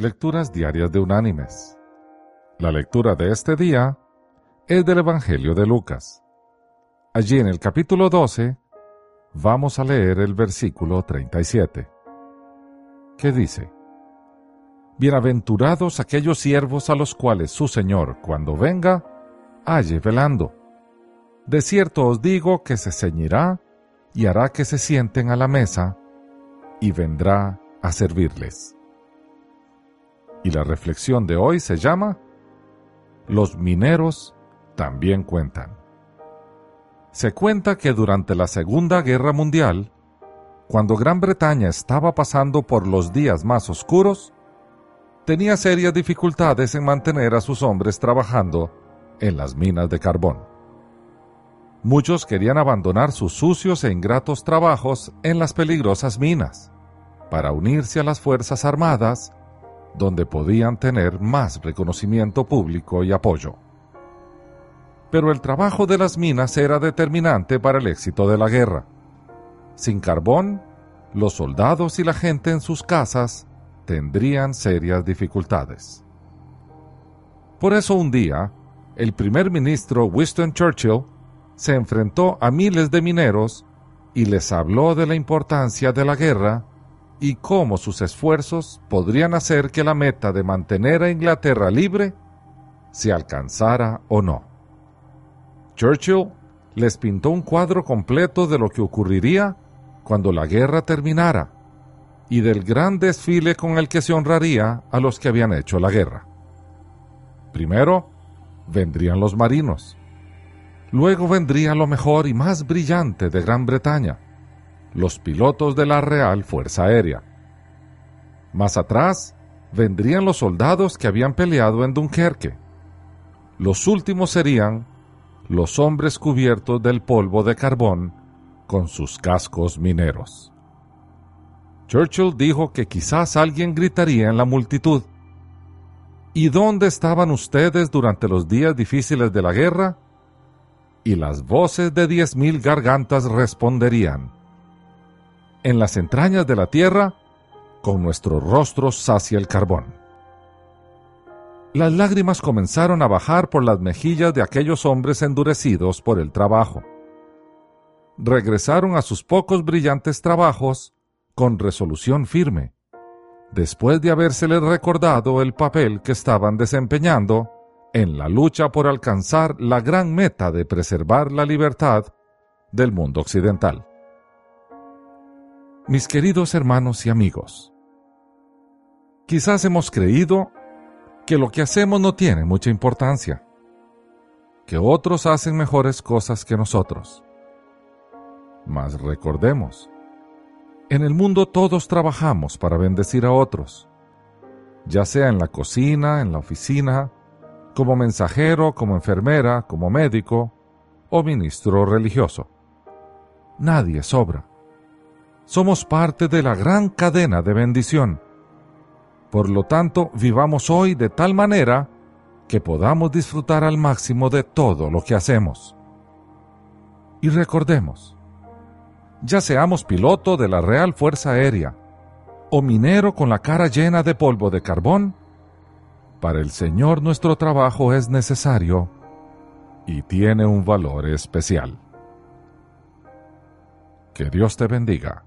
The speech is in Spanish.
Lecturas Diarias de Unánimes. La lectura de este día es del Evangelio de Lucas. Allí en el capítulo 12 vamos a leer el versículo 37, que dice, Bienaventurados aquellos siervos a los cuales su Señor, cuando venga, halle velando. De cierto os digo que se ceñirá y hará que se sienten a la mesa y vendrá a servirles. Y la reflexión de hoy se llama Los mineros también cuentan. Se cuenta que durante la Segunda Guerra Mundial, cuando Gran Bretaña estaba pasando por los días más oscuros, tenía serias dificultades en mantener a sus hombres trabajando en las minas de carbón. Muchos querían abandonar sus sucios e ingratos trabajos en las peligrosas minas para unirse a las Fuerzas Armadas donde podían tener más reconocimiento público y apoyo. Pero el trabajo de las minas era determinante para el éxito de la guerra. Sin carbón, los soldados y la gente en sus casas tendrían serias dificultades. Por eso un día, el primer ministro Winston Churchill se enfrentó a miles de mineros y les habló de la importancia de la guerra y cómo sus esfuerzos podrían hacer que la meta de mantener a Inglaterra libre se alcanzara o no. Churchill les pintó un cuadro completo de lo que ocurriría cuando la guerra terminara y del gran desfile con el que se honraría a los que habían hecho la guerra. Primero vendrían los marinos. Luego vendría lo mejor y más brillante de Gran Bretaña, los pilotos de la Real Fuerza Aérea. Más atrás vendrían los soldados que habían peleado en Dunkerque. Los últimos serían los hombres cubiertos del polvo de carbón con sus cascos mineros. Churchill dijo que quizás alguien gritaría en la multitud, ¿Y dónde estaban ustedes durante los días difíciles de la guerra? Y las voces de diez mil gargantas responderían, en las entrañas de la tierra, con nuestros rostros hacia el carbón. Las lágrimas comenzaron a bajar por las mejillas de aquellos hombres endurecidos por el trabajo. Regresaron a sus pocos brillantes trabajos con resolución firme, después de habérseles recordado el papel que estaban desempeñando en la lucha por alcanzar la gran meta de preservar la libertad del mundo occidental. Mis queridos hermanos y amigos, quizás hemos creído que lo que hacemos no tiene mucha importancia, que otros hacen mejores cosas que nosotros. Mas recordemos, en el mundo todos trabajamos para bendecir a otros, ya sea en la cocina, en la oficina, como mensajero, como enfermera, como médico o ministro religioso. Nadie sobra somos parte de la gran cadena de bendición. Por lo tanto, vivamos hoy de tal manera que podamos disfrutar al máximo de todo lo que hacemos. Y recordemos, ya seamos piloto de la Real Fuerza Aérea o minero con la cara llena de polvo de carbón, para el Señor nuestro trabajo es necesario y tiene un valor especial. Que Dios te bendiga.